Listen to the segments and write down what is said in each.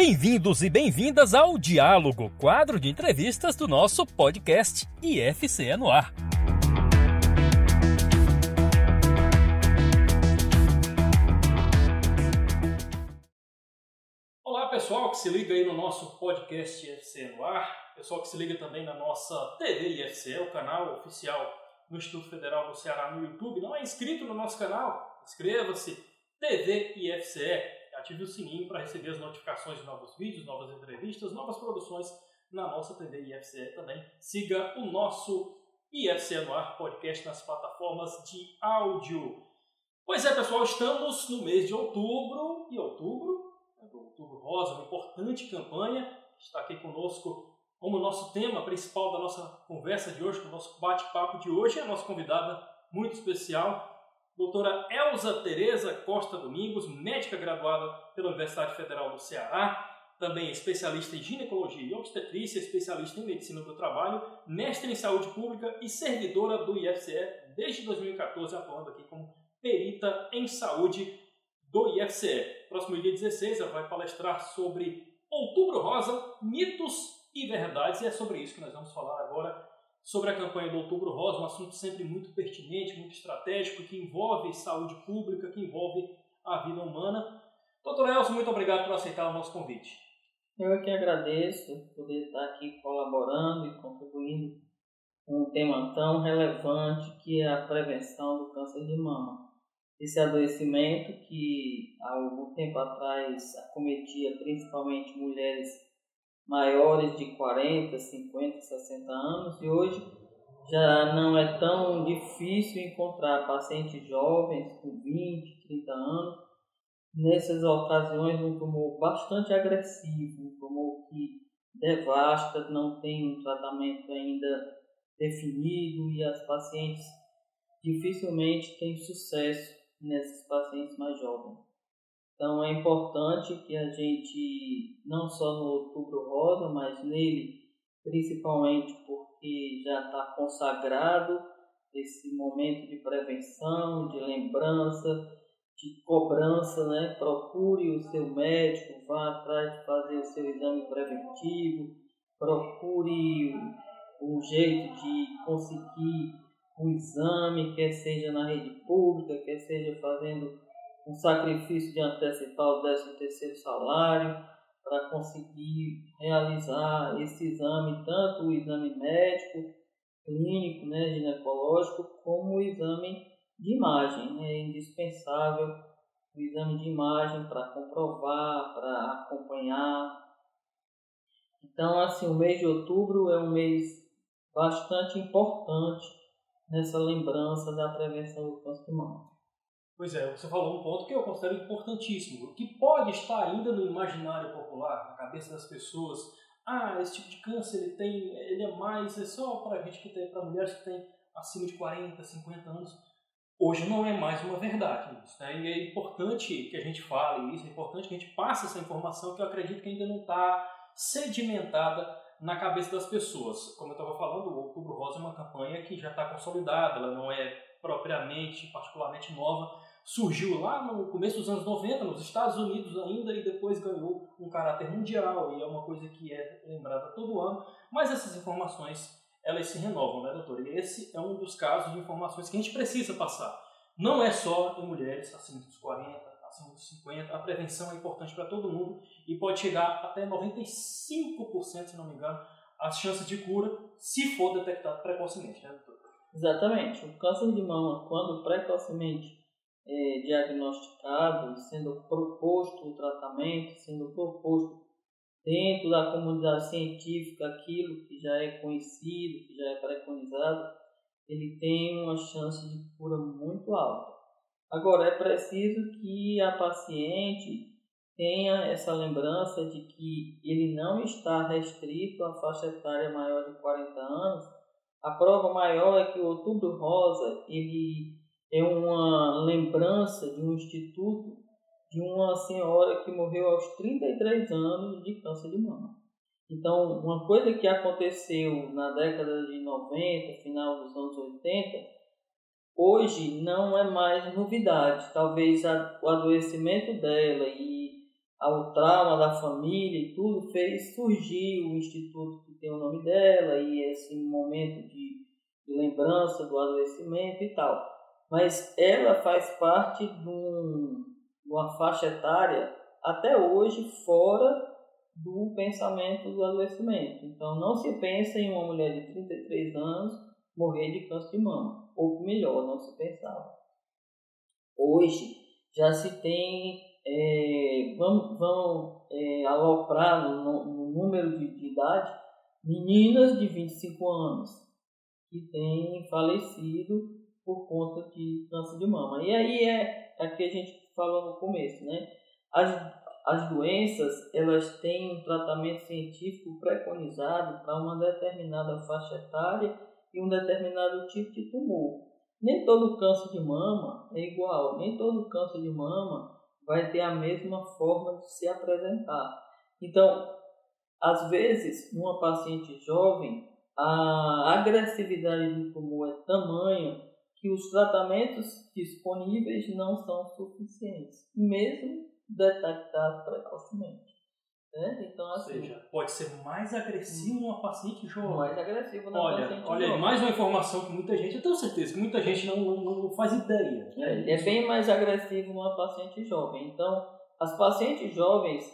Bem-vindos e bem-vindas ao Diálogo, quadro de entrevistas do nosso podcast IFCE no ar. Olá, pessoal que se liga aí no nosso podcast IFCE no ar, pessoal que se liga também na nossa TV IFCE, o canal oficial do Instituto Federal do Ceará no YouTube. Não é inscrito no nosso canal? Inscreva-se, TV IFCE ative o sininho para receber as notificações de novos vídeos, novas entrevistas, novas produções na nossa TV IFCE também. Siga o nosso IFCE no ar podcast nas plataformas de áudio. Pois é, pessoal, estamos no mês de outubro e outubro, do Outubro Rosa, uma importante campanha. Está aqui conosco como nosso tema principal da nossa conversa de hoje, do nosso bate-papo de hoje, a nossa convidada muito especial, doutora Elza Tereza Costa Domingos, médica graduada pela Universidade Federal do Ceará, também especialista em ginecologia e obstetrícia, especialista em medicina do trabalho, mestre em saúde pública e servidora do IFCE desde 2014, atuando aqui como perita em saúde do IFCE. Próximo dia 16, ela vai palestrar sobre Outubro Rosa, mitos e verdades, e é sobre isso que nós vamos falar agora sobre a campanha do Outubro Rosa, um assunto sempre muito pertinente, muito estratégico, que envolve saúde pública, que envolve a vida humana. Doutor Elson, muito obrigado por aceitar o nosso convite. Eu é que agradeço poder estar aqui colaborando e contribuindo com um tema tão relevante que é a prevenção do câncer de mama. Esse adoecimento que há algum tempo atrás acometia principalmente mulheres maiores de 40, 50, 60 anos e hoje já não é tão difícil encontrar pacientes jovens com 20, 30 anos. Nessas ocasiões, um tumor bastante agressivo, um tumor que devasta, não tem um tratamento ainda definido e as pacientes dificilmente têm sucesso nesses pacientes mais jovens. Então é importante que a gente, não só no Outubro Rosa, mas nele, principalmente porque já está consagrado esse momento de prevenção, de lembrança, de cobrança, né? Procure o seu médico, vá atrás de fazer o seu exame preventivo, procure um jeito de conseguir um exame, quer seja na rede pública, quer seja fazendo um sacrifício de antecipar o 13 terceiro salário para conseguir realizar esse exame, tanto o exame médico, clínico, né, ginecológico, como o exame de imagem. É indispensável o exame de imagem para comprovar, para acompanhar. Então, assim, o mês de outubro é um mês bastante importante nessa lembrança da prevenção do câncer de mama. Pois é, você falou um ponto que eu considero importantíssimo, que pode estar ainda no imaginário popular, na cabeça das pessoas. Ah, esse tipo de câncer ele tem, ele é mais, é só para gente que tem, para mulheres que têm acima de 40, 50 anos. Hoje não é mais uma verdade isso, né? E é importante que a gente fale isso, é importante que a gente passe essa informação que eu acredito que ainda não está sedimentada na cabeça das pessoas. Como eu estava falando, o Outubro Rosa é uma campanha que já está consolidada, ela não é propriamente, particularmente nova, surgiu lá no começo dos anos 90, nos Estados Unidos ainda, e depois ganhou um caráter mundial, e é uma coisa que é lembrada todo ano, mas essas informações, elas se renovam, né, doutor? E esse é um dos casos de informações que a gente precisa passar. Não é só em mulheres acima dos 40, acima dos 50, a prevenção é importante para todo mundo e pode chegar até 95%, se não me engano, as chances de cura se for detectado precocemente, né, doutor? Exatamente. O câncer de mama, quando precocemente é, diagnosticado, sendo proposto o tratamento, sendo proposto dentro da comunidade científica aquilo que já é conhecido, que já é preconizado, ele tem uma chance de cura muito alta. Agora, é preciso que a paciente tenha essa lembrança de que ele não está restrito à faixa etária maior de 40 anos. A prova maior é que o Outubro Rosa ele é uma lembrança de um instituto de uma senhora que morreu aos 33 anos de câncer de mama. Então, uma coisa que aconteceu na década de 90, final dos anos 80, hoje não é mais novidade. Talvez a, o adoecimento dela e ao trauma da família e tudo, fez surgir o instituto que tem o nome dela e esse momento de, de lembrança do adoecimento e tal. Mas ela faz parte de, um, uma faixa etária até hoje fora do pensamento do adoecimento. Então não se pensa em uma mulher de 33 anos morrer de câncer de mama, ou melhor, não se pensava. Hoje já se tem é, vão, vão é, aloprar no, no número de, de, idade meninas de 25 anos que têm falecido por conta de câncer de mama. E aí é, é que a gente falou no começo, né? As, as doenças, elas têm um tratamento científico preconizado para uma determinada faixa etária e um determinado tipo de tumor. Nem todo câncer de mama é igual, nem todo câncer de mama vai ter a mesma forma de se apresentar. Então, às vezes, numa paciente jovem, a agressividade do tumor é tamanho que os tratamentos disponíveis não são suficientes, mesmo detectados precocemente. Né? Então, assim, Ou seja, pode ser mais agressivo numa paciente jovem. Mais agressivo na olha, paciente olha, jovem. mais uma informação que muita gente, eu tenho certeza que muita gente não, não, não faz ideia. É, é bem mais agressivo numa paciente jovem. Então, as pacientes jovens,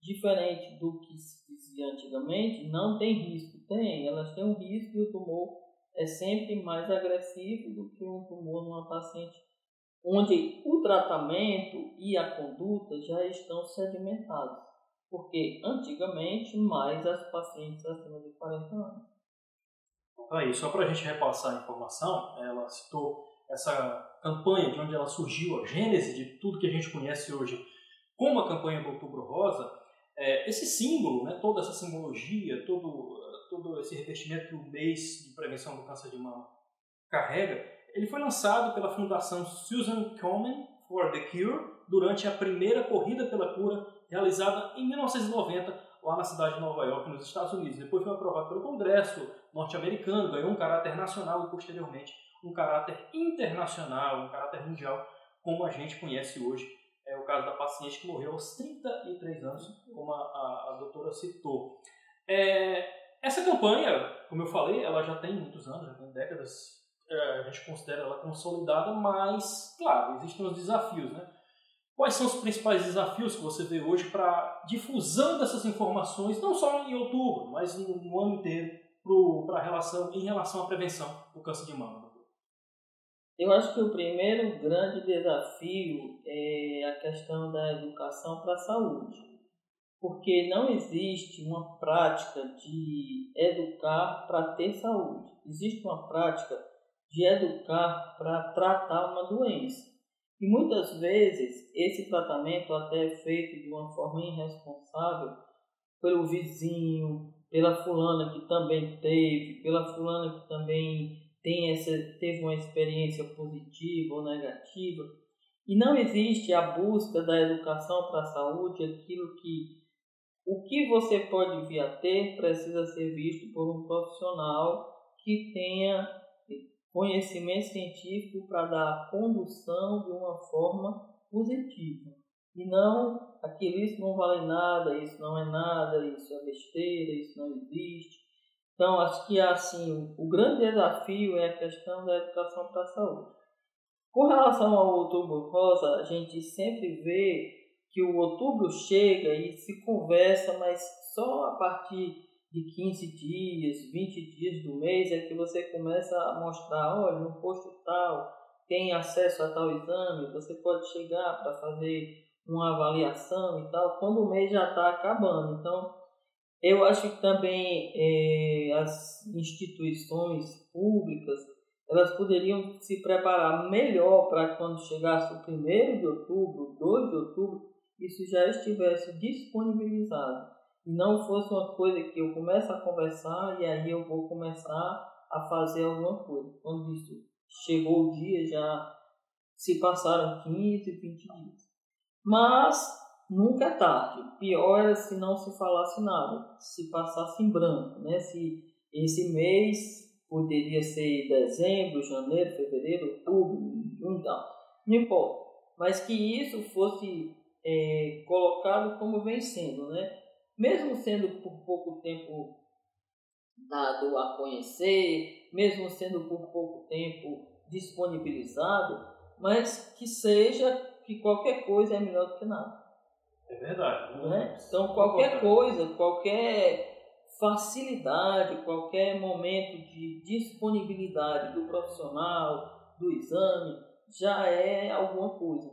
diferente do que se dizia antigamente, não tem risco. Tem, elas têm um risco e o tumor é sempre mais agressivo do que um tumor numa paciente onde o tratamento e a conduta já estão sedimentados porque antigamente mais as pacientes acima de 40 anos. Aí, só para a gente repassar a informação, ela citou essa campanha de onde ela surgiu, a gênese de tudo que a gente conhece hoje como a campanha do Outubro Rosa, é, esse símbolo, né, toda essa simbologia, todo, todo esse revestimento mês de prevenção do câncer de mama carrega, ele foi lançado pela Fundação Susan Komen for the Cure durante a primeira corrida pela cura realizada em 1990 lá na cidade de Nova York, nos Estados Unidos. Depois foi aprovado pelo Congresso norte-americano, ganhou um caráter nacional e posteriormente um caráter internacional, um caráter mundial, como a gente conhece hoje. É o caso da paciente que morreu aos 33 anos, como a, a, a doutora citou. É, essa campanha, como eu falei, ela já tem muitos anos, já tem décadas. É, a gente considera ela consolidada, mas, claro, existem os desafios, né? Quais são os principais desafios que você vê hoje para difusão dessas informações, não só em outubro, mas no, no ano inteiro, para relação, em relação à prevenção do câncer de mama? Eu acho que o primeiro grande desafio é a questão da educação para a saúde, porque não existe uma prática de educar para ter saúde, existe uma prática de educar para tratar uma doença. E muitas vezes esse tratamento até é feito de uma forma irresponsável pelo vizinho, pela fulana que também teve, pela fulana que também tem essa, teve uma experiência positiva ou negativa. E não existe a busca da educação para a saúde, aquilo que o que você pode vir a ter precisa ser visto por um profissional que tenha conhecimento científico para dar a condução de uma forma positiva. E não aquilo, isso não vale nada, isso não é nada, isso é besteira, isso não existe. Então, acho que assim, o grande desafio é a questão da educação para a saúde. Com relação ao outubro rosa, a gente sempre vê que o outubro chega e se conversa, mas só a partir de 15 dias, 20 dias do mês é que você começa a mostrar, olha, no posto tal tem acesso a tal exame, você pode chegar para fazer uma avaliação e tal, quando o mês já está acabando. Então, eu acho que também é, as instituições públicas elas poderiam se preparar melhor para quando chegasse o 1 de outubro, 2 de outubro, isso já estivesse disponibilizado e não fosse uma coisa que eu começo a conversar e aí eu vou começar a fazer alguma coisa. Quando isso chegou o dia, já se passaram 15, 20 dias. Mas nunca é tarde. Pior era se não se falasse nada, se passasse em branco, né? Se esse mês poderia ser dezembro, janeiro, fevereiro, outubro, junho, não, não importa. Mas que isso fosse é, colocado como vem sendo, né? Mesmo sendo por pouco tempo dado a conhecer, mesmo sendo por pouco tempo disponibilizado, mas que seja que qualquer coisa é melhor do que nada. É verdade. Né? Então qualquer coisa, qualquer facilidade, qualquer momento de disponibilidade do profissional, do exame, já é alguma coisa.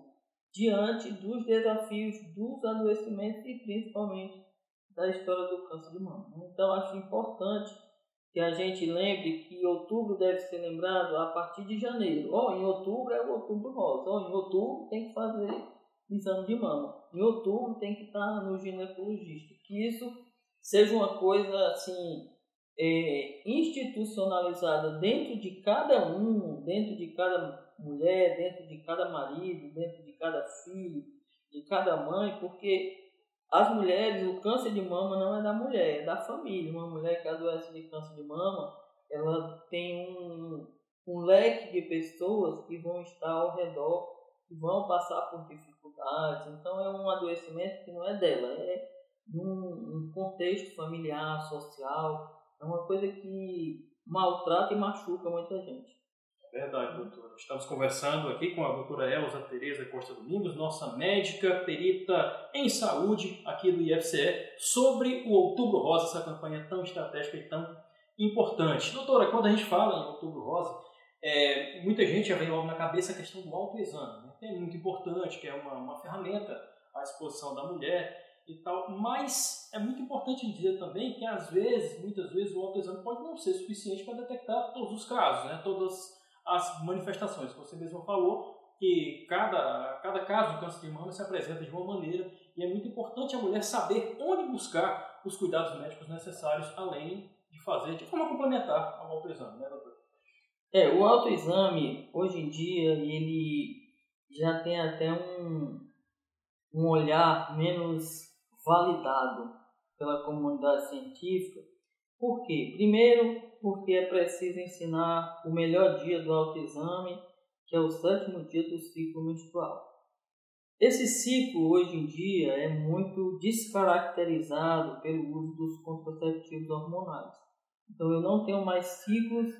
Diante dos desafios dos adoecimentos e principalmente da história do câncer de mama. Então acho importante que a gente lembre que outubro deve ser lembrado a partir de janeiro. Ou em outubro é o outubro rosa. Ou em outubro tem que fazer exame de mama. Em outubro tem que estar no ginecologista. Que isso seja uma coisa assim é, institucionalizada dentro de cada um, dentro de cada mulher, dentro de cada marido, dentro de cada filho, de cada mãe, porque as mulheres, o câncer de mama não é da mulher, é da família. Uma mulher que adoece de câncer de mama, ela tem um, um leque de pessoas que vão estar ao redor, que vão passar por dificuldades. Então é um adoecimento que não é dela, é num um contexto familiar, social. É uma coisa que maltrata e machuca muita gente. Verdade, doutora. Estamos conversando aqui com a doutora Elza Tereza Costa Domingos, nossa médica perita em saúde aqui do IFCE, sobre o Outubro Rosa, essa campanha tão estratégica e tão importante. Doutora, quando a gente fala em Outubro Rosa, é, muita gente já vem logo na cabeça a questão do autoexame, né? é muito importante, que é uma, uma ferramenta à disposição da mulher e tal, mas é muito importante dizer também que às vezes, muitas vezes, o autoexame pode não ser suficiente para detectar todos os casos, né? todas as manifestações. Você mesmo falou que cada, cada caso de câncer de mama se apresenta de uma maneira e é muito importante a mulher saber onde buscar os cuidados médicos necessários, além de fazer de forma complementar ao autoexame, né, doutor? É, o autoexame, hoje em dia, ele já tem até um, um olhar menos validado pela comunidade científica. Por quê? Primeiro, porque é preciso ensinar o melhor dia do autoexame, que é o sétimo dia do ciclo menstrual. Esse ciclo, hoje em dia, é muito descaracterizado pelo uso dos contraceptivos hormonais. Então, eu não tenho mais ciclos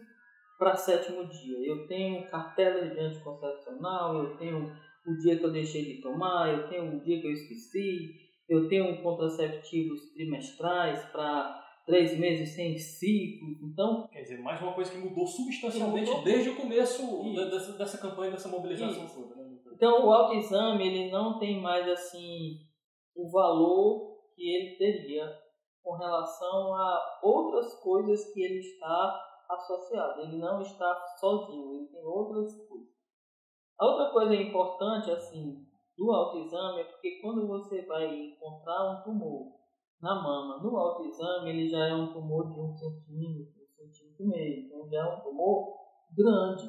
para sétimo dia. Eu tenho cartela de anticoncepcional, eu tenho o dia que eu deixei de tomar, eu tenho o dia que eu esqueci, eu tenho contraceptivos trimestrais para três meses sem ciclos. Então, quer dizer, mais uma coisa que mudou substancialmente mudou. desde o começo dessa, dessa campanha, dessa mobilização toda. Né? Então, o autoexame ele não tem mais assim o valor que ele teria com relação a outras coisas que ele está associado. Ele não está sozinho, ele tem outras coisas. A outra coisa importante assim do autoexame é porque quando você vai encontrar um tumor na mama. No autoexame, ele já é um tumor de um centímetro, um centímetro e meio. Então, já é um tumor grande.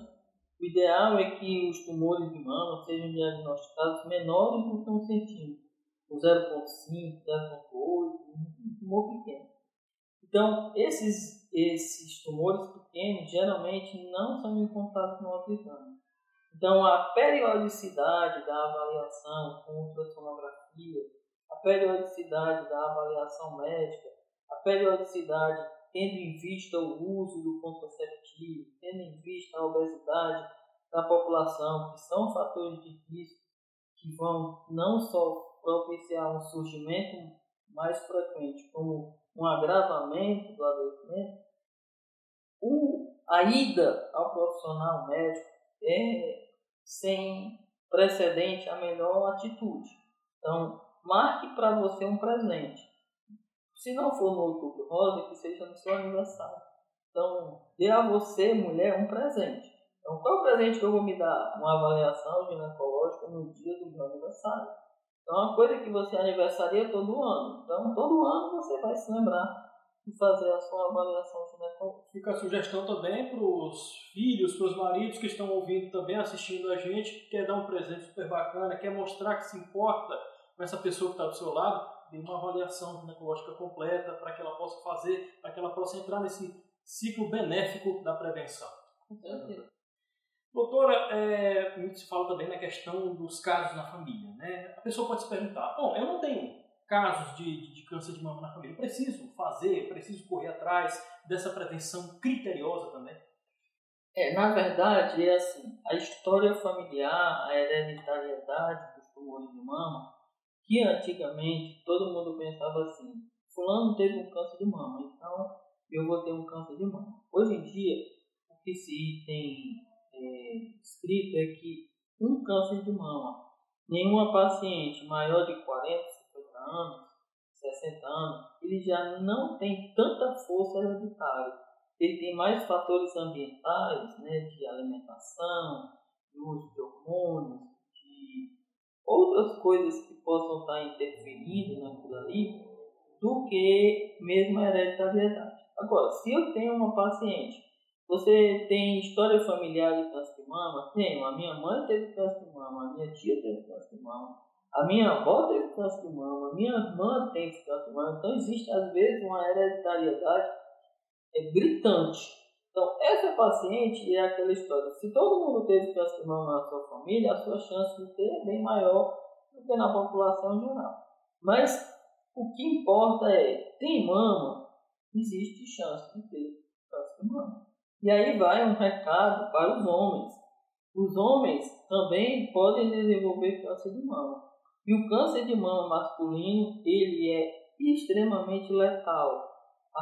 O ideal é que os tumores de mama sejam diagnosticados menores do que um centímetro, com 0,5, 0,8, um tumor pequeno. Então, esses, esses tumores pequenos geralmente não são encontrados no autoexame. Então, a periodicidade da avaliação com ultrassonografia periodicidade da avaliação médica, a periodicidade tendo em vista o uso do contraceptivo, tendo em vista a obesidade da população, que são fatores de risco que vão não só propiciar um surgimento mais frequente, como um agravamento do adoecimento, o, a ida ao profissional médico é sem precedente a melhor atitude. Então, marque para você um presente. Se não for no outubro rosa, que seja no seu aniversário. Então, dê a você, mulher, um presente. Então, qual é o presente que eu vou me dar? Uma avaliação ginecológica no dia do meu aniversário. Então, é uma coisa que você aniversaria todo ano. Então, todo ano você vai se lembrar de fazer a sua avaliação ginecológica. Fica a sugestão também para os filhos, para os maridos que estão ouvindo também, assistindo a gente, que quer dar um presente super bacana, quer mostrar que se importa com essa pessoa que está do seu lado, dê uma avaliação ginecológica completa para que ela possa fazer, para que ela possa entrar nesse ciclo benéfico da prevenção. Com certeza. Doutora, é, muito se fala também na questão dos casos na família, né? A pessoa pode se perguntar, bom, eu não tenho casos de, de, de câncer de mama na família, eu preciso fazer, preciso correr atrás dessa prevenção criteriosa também? É, na verdade, é assim, a história familiar, a hereditariedade dos tumores de mama, que antigamente todo mundo pensava assim, fulano teve um câncer de mama, então eu vou ter um câncer de mama. Hoje em dia, o que se tem é, escrito é que um câncer de mama, nenhuma paciente maior de 40, 50 anos, 60 anos, ele já não tem tanta força hereditária. Ele tem mais fatores ambientais, né, de alimentação, de uso de hormônios, de outras coisas que possam estar interferindo naquilo ali, do que mesmo a hereditariedade. Agora, se eu tenho uma paciente você tem história familiar de câncer de mama? Tenho. A minha mãe teve câncer de mama, a minha tia teve câncer de mama, a minha avó teve câncer de mama, a minha irmã tem câncer de mama. Então existe às vezes uma hereditariedade é, gritante. Então essa paciente é aquela história. Se todo mundo teve câncer de mama na sua família, a sua chance de ter é bem maior do que na população geral. Mas o que importa é, tem mama, existe chance de ter câncer de mama. E aí vai um recado para os homens. Os homens também podem desenvolver câncer de mama. E o câncer de mama masculino, ele é extremamente letal. A,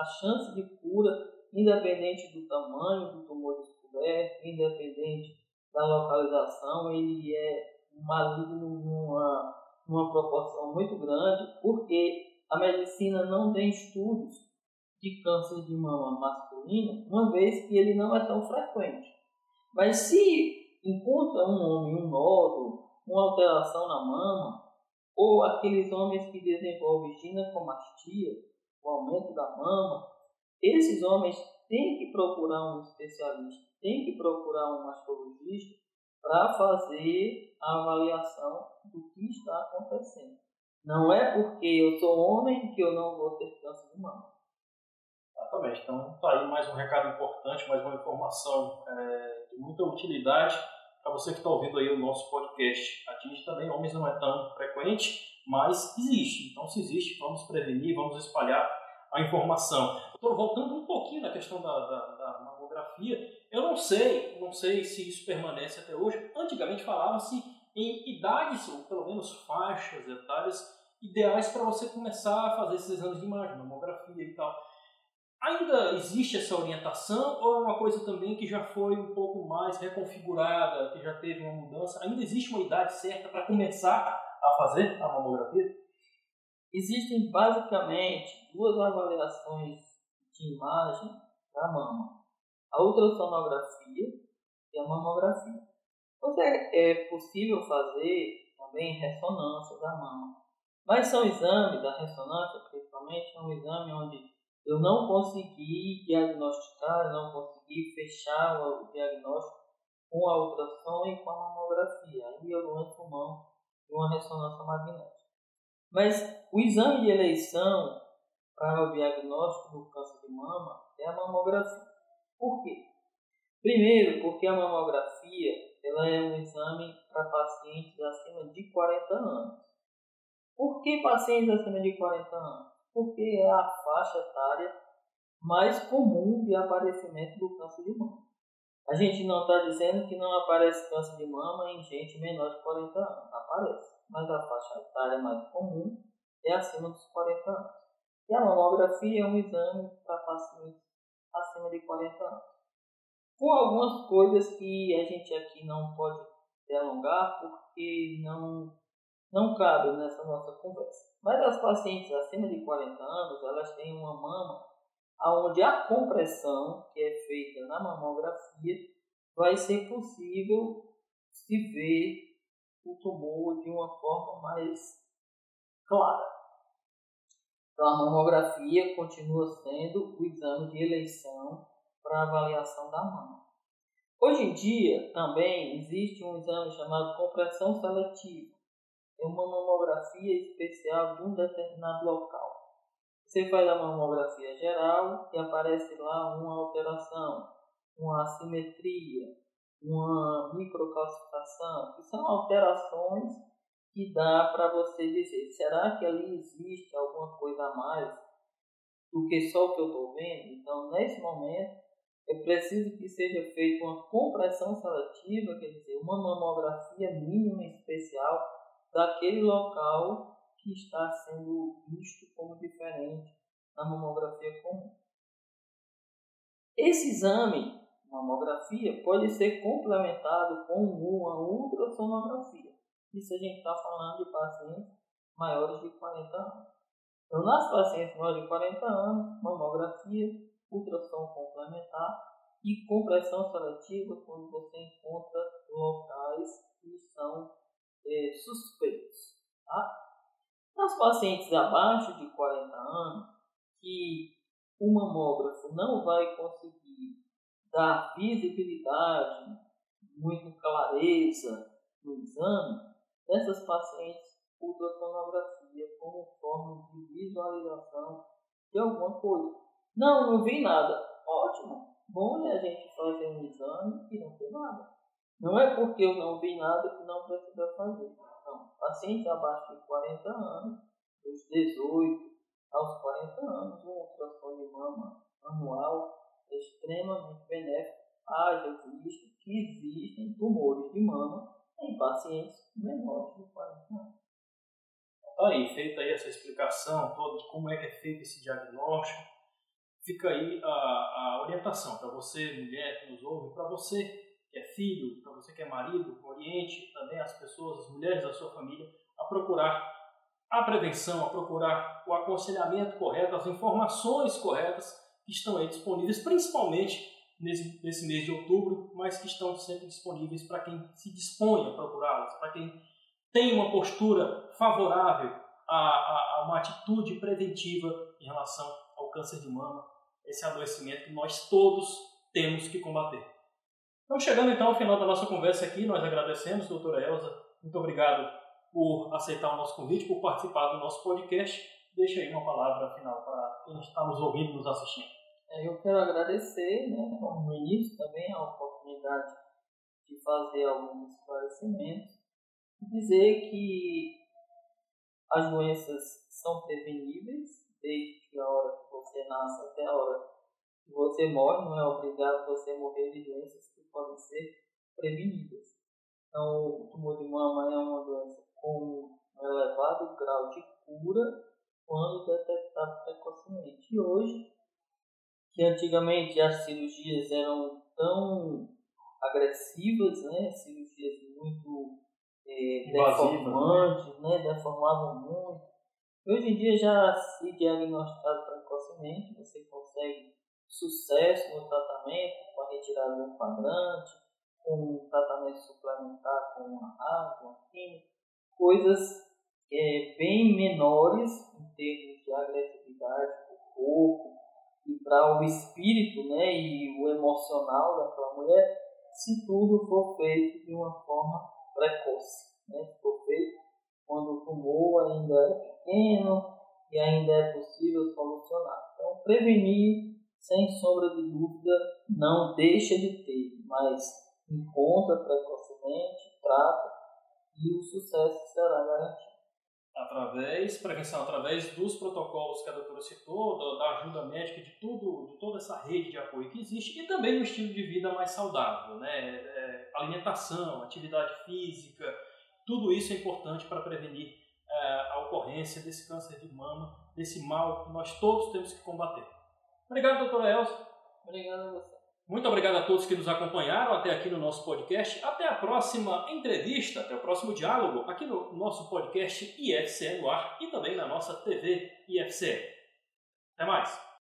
a chance de cura, independente do tamanho do tumor descoberto, independente da localização, ele é maligno numa, numa proporção muito grande, porque a medicina não tem estudos de câncer de mama masculino, uma vez que ele não é tão frequente. Mas se encontra um homem um nódulo, uma alteração na mama, ou aqueles homens que desenvolvem ginecomastia, o aumento da mama, esses homens têm que procurar um especialista, têm que procurar um mastologista para fazer a avaliação do que está acontecendo. Não é porque eu sou homem que eu não vou ter câncer de mama. Exatamente. Então, está aí mais um recado importante, mais uma informação é, de muita utilidade para você que está ouvindo aí o nosso podcast. Atinge também homens não é tão frequente, mas existe. Então, se existe, vamos prevenir, vamos espalhar a informação. Doutor, voltando um pouquinho na questão da, da, da eu não sei, não sei se isso permanece até hoje. Antigamente falava-se em idades, ou pelo menos faixas etárias, ideais para você começar a fazer esses exames de imagem, mamografia e tal. Ainda existe essa orientação ou é uma coisa também que já foi um pouco mais reconfigurada, que já teve uma mudança? Ainda existe uma idade certa para começar a fazer a mamografia? Existem basicamente duas avaliações de imagem da mama: a ultrassonografia e a mamografia. Então, é possível fazer também ressonância da mama, mas são exames da ressonância, principalmente, é um exame onde eu não consegui diagnosticar, não consegui fechar o diagnóstico com a ultrassom e com a mamografia. Aí eu lanço mão de uma ressonância magnética. Mas o exame de eleição para o diagnóstico do câncer de mama é a mamografia. Por quê? Primeiro, porque a mamografia ela é um exame para pacientes acima de 40 anos. Por que pacientes acima de 40 anos? porque é a faixa etária mais comum de aparecimento do câncer de mama. A gente não está dizendo que não aparece câncer de mama em gente menor de 40 anos, aparece, mas a faixa etária mais comum é acima dos 40 anos. E a mamografia é um exame para pacientes acima de 40 anos. Com algumas coisas que a gente aqui não pode delongar, porque não, não cabe nessa nossa conversa. Mas as pacientes acima de 40 anos, elas têm uma mama onde a compressão que é feita na mamografia vai ser possível se ver o tumor de uma forma mais clara. Então a mamografia continua sendo o exame de eleição para avaliação da mama. Hoje em dia também existe um exame chamado compressão seletiva é uma mamografia especial de um determinado local. Você faz a mamografia geral e aparece lá uma alteração, uma assimetria, uma microcalcificação, que são alterações que dá para você dizer, será que ali existe alguma coisa a mais do que só o que eu estou vendo? Então, nesse momento, é preciso que seja feita uma compressão seletiva, quer dizer, uma mamografia mínima especial daquele local que está sendo visto como diferente na mamografia comum. Esse exame, mamografia, pode ser complementado com uma ultrassonografia. Isso a gente está falando de pacientes maiores de 40 anos. Então, nas pacientes maiores de 40 anos, mamografia, ultrassom complementar e compressão seletiva quando você encontra locais que são é, suspeitos. Tá? Nas pacientes abaixo de 40 anos, que o mamógrafo não vai conseguir dar visibilidade, muita clareza no exame, essas pacientes ultrassonografia como forma de visualização de alguma coisa. Não, não vi nada. Ótimo. Bom é a gente fazer um exame e não ter nada. Não é porque eu não vi nada que não precisa fazer. Não. Pacientes abaixo de 40 anos, dos 18 aos 40 anos, um ultrassom de mama anual é extremamente benéfico, haja visto que existem tumores de mama em pacientes menores 40 anos. Tá aí, feita aí essa explicação toda de como é que é feito esse diagnóstico, fica aí a, a orientação para você, mulher que nos ouve, para você que é filho, para você que é marido, oriente também as pessoas, as mulheres da sua família, a procurar a prevenção, a procurar o aconselhamento correto, as informações corretas que estão aí disponíveis, principalmente nesse, nesse mês de outubro, mas que estão sempre disponíveis para quem se dispõe a procurá-las, para quem tem uma postura favorável a, a, a, uma atitude preventiva em relação ao câncer de mama, esse adoecimento que nós todos temos que combater. Então, chegando então ao final da nossa conversa aqui, nós agradecemos, doutora Elza, muito obrigado por aceitar o nosso convite, por participar do nosso podcast. Deixa aí uma palavra final para quem está nos ouvindo, nos assistindo. Eu quero agradecer, né, no início também, a oportunidade de fazer alguns esclarecimentos dizer que as doenças são preveníveis desde a hora que você nasce até a hora que você morre, não é obrigado você morrer de doenças que podem ser prevenidas. Então, o tumor de mama é uma doença com um elevado grau de cura quando detectado precocemente. E hoje, que antigamente as cirurgias eram tão agressivas, né, cirurgias muito é, deformantes, né? deformavam muito. Hoje em dia já se diagnosticado precocemente, você consegue sucesso no tratamento com a retirada do quadrante, com um tratamento suplementar com uma água, uma química, coisas é, bem menores em termos de agressividade para o corpo e para o espírito né, e o emocional daquela mulher, se tudo for feito de uma forma precoce. Né? Ficou feito quando o tumor ainda é pequeno e ainda é possível solucionar. Então, prevenir, sem sombra de dúvida, não deixa de ter, mas encontra precocemente, trata e o sucesso será garantido através, prevenção através dos protocolos que a doutora citou, da, da, ajuda médica, de tudo, de toda essa rede de apoio que existe e também um estilo de vida mais saudável, né? É, alimentação, atividade física, tudo isso é importante para prevenir é, a ocorrência desse câncer de mama, desse mal que nós todos temos que combater. Obrigado, doutora Elza. Obrigado a você. Muito obrigado a todos que nos acompanharam até aqui no nosso podcast. Até a próxima entrevista, até o próximo diálogo aqui no nosso podcast IFCE no ar e também na nossa TV IFCE. Até mais!